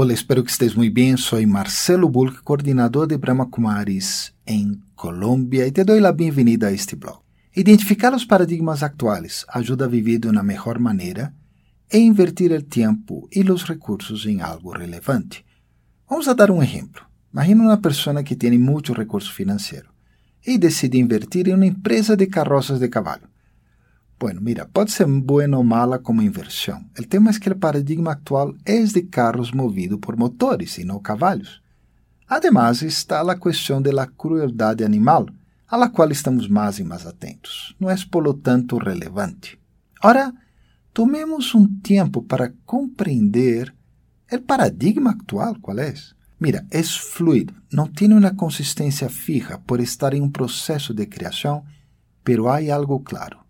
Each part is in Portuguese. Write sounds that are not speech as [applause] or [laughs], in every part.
Hola, espero que estés muy bien. Soy Marcelo Bulk, coordinador de Brahma Kumaris en Colombia, y te la bienvenida a este blog. Identificar os paradigmas atuais ajuda a viver de uma melhor maneira e invertir o tempo e os recursos em algo relevante. Vamos a dar um exemplo. Imagina uma pessoa que tem muito recurso financeiro e decide invertir em uma empresa de carroças de cavalo. Bueno, mira, pode ser buena ou mala como inversão. O tema é que o paradigma atual é de carros movidos por motores e não cavalos. Además, está a questão da crueldade animal, a la qual estamos mais e mais atentos. Não é, por lo tanto, relevante. Ora, tomemos um tempo para compreender o paradigma atual, qual é? Mira, é fluido, não tem uma consistência fija por estar em um processo de criação, pero há algo claro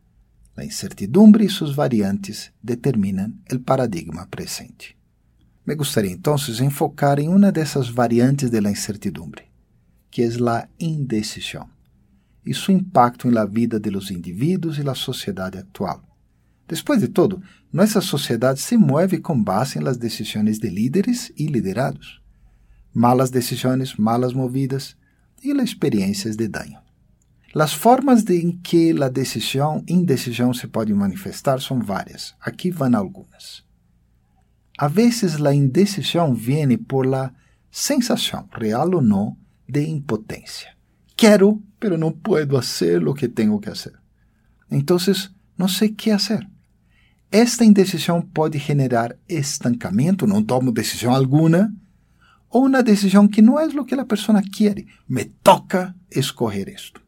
a incertidumbre e suas variantes determinam o paradigma presente. Me gostaria então enfocar em uma dessas variantes da incertidumbre, que é a indecisão, e seu impacto na vida dos indivíduos e na sociedade atual. Depois de todo, nossa sociedade se move com base nas decisões de líderes e liderados. Malas decisões, malas movidas e as experiências de dano. As formas de, em que a decisão indecisão se pode manifestar são várias. Aqui vão algumas. A vezes, a indecisão vem por la sensação, real ou não, de impotência. Quero, pero não puedo fazer o que tenho que fazer. Então, não sei o que fazer. Esta indecisão pode generar estancamento, não tomo decisão alguma, ou uma decisão que não é o que a pessoa quer. Me toca escorrer isto.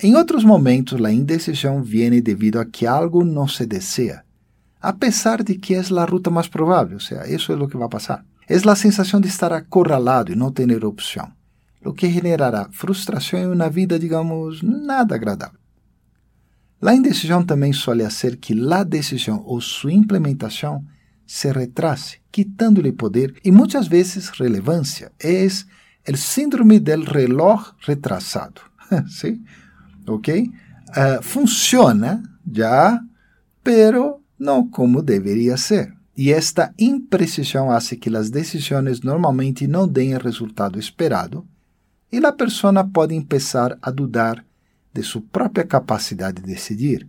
Em outros momentos, a indecisão vem devido a que algo não se deseja, a pesar de que é a ruta mais provável, ou seja, isso é o que vai passar. É a sensação de estar acorralado e não ter opção, o que generará frustração em uma vida, digamos, nada agradável. A indecisão também suele ser que a decisão ou sua implementação se retrase, quitando-lhe poder e muitas vezes relevância. É o síndrome del reloj retrasado. [laughs] ¿Sí? Ok? Uh, funciona já, pero não como deveria ser. E esta imprecisão hace que as decisões normalmente não deem o resultado esperado e a pessoa pode começar a dudar de sua própria capacidade de decidir,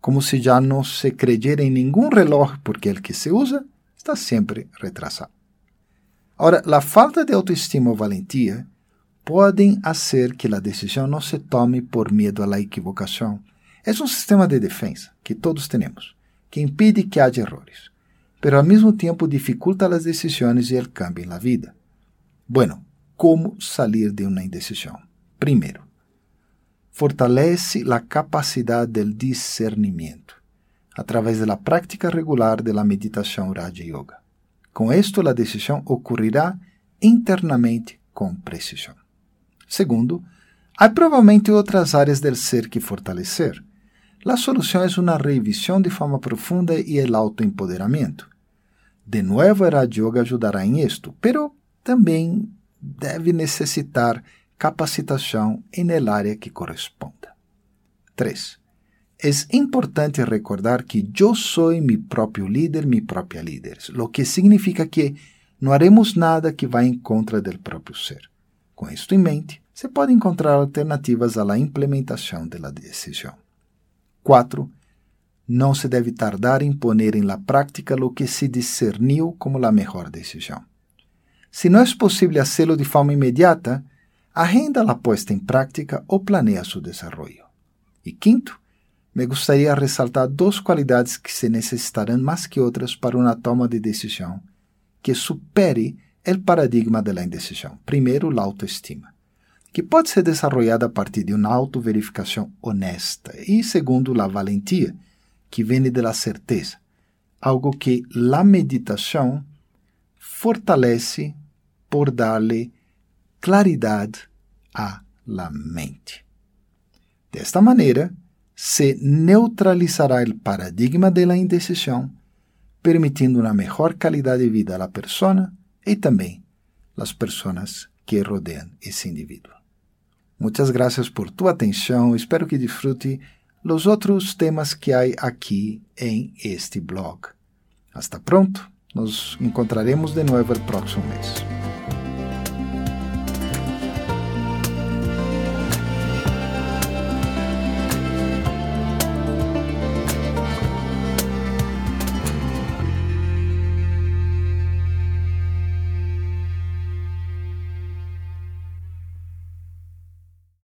como se já não se creyera em nenhum relógio porque o que se usa está sempre retrasado. Ora, a falta de autoestima ou valentia podem fazer que a decisão não se tome por medo à equivocação. É um sistema de defesa que todos temos, que impede que haja errores, mas ao mesmo tempo dificulta as decisões e o cambio na vida. Bueno, como sair de uma indecisão? Primeiro, fortalece a capacidade del discernimento através da prática regular da meditação Raja Yoga. Com isto, a decisão ocorrerá internamente com precisão. Segundo, há provavelmente outras áreas do ser que fortalecer. A solução é uma revisão de forma profunda e o autoempoderamento. De novo, a yoga ajudará em isto, pero também deve necessitar capacitação em el área que corresponda. 3. É importante recordar que eu sou meu próprio líder, minha própria líder, o que significa que não haremos nada que vá em contra do próprio ser. Com isto em mente, se pode encontrar alternativas à implementação da decisão. 4. Não se deve tardar em poner em la prática o que se discerniu como a melhor decisão. Se não é possível fazê-lo de forma imediata, agenda a puesta em prática ou planeia seu desenvolvimento. E quinto, me gostaria de ressaltar duas qualidades que se necessitarão mais que outras para uma toma de decisão que supere o paradigma da indecisão. Primeiro, a autoestima, que pode ser desenvolvida a partir de uma autoverificação honesta. E segundo, a valentia, que vem da certeza, algo que a meditação fortalece por dar-lhe claridade à la mente. Desta maneira, se neutralizará o paradigma da indecisão, permitindo uma melhor qualidade de vida à pessoa e também as pessoas que rodeiam esse indivíduo. Muitas graças por tua atenção. Espero que disfrute os outros temas que há aqui em este blog. Hasta pronto. Nos encontraremos de nuevo el próximo mes.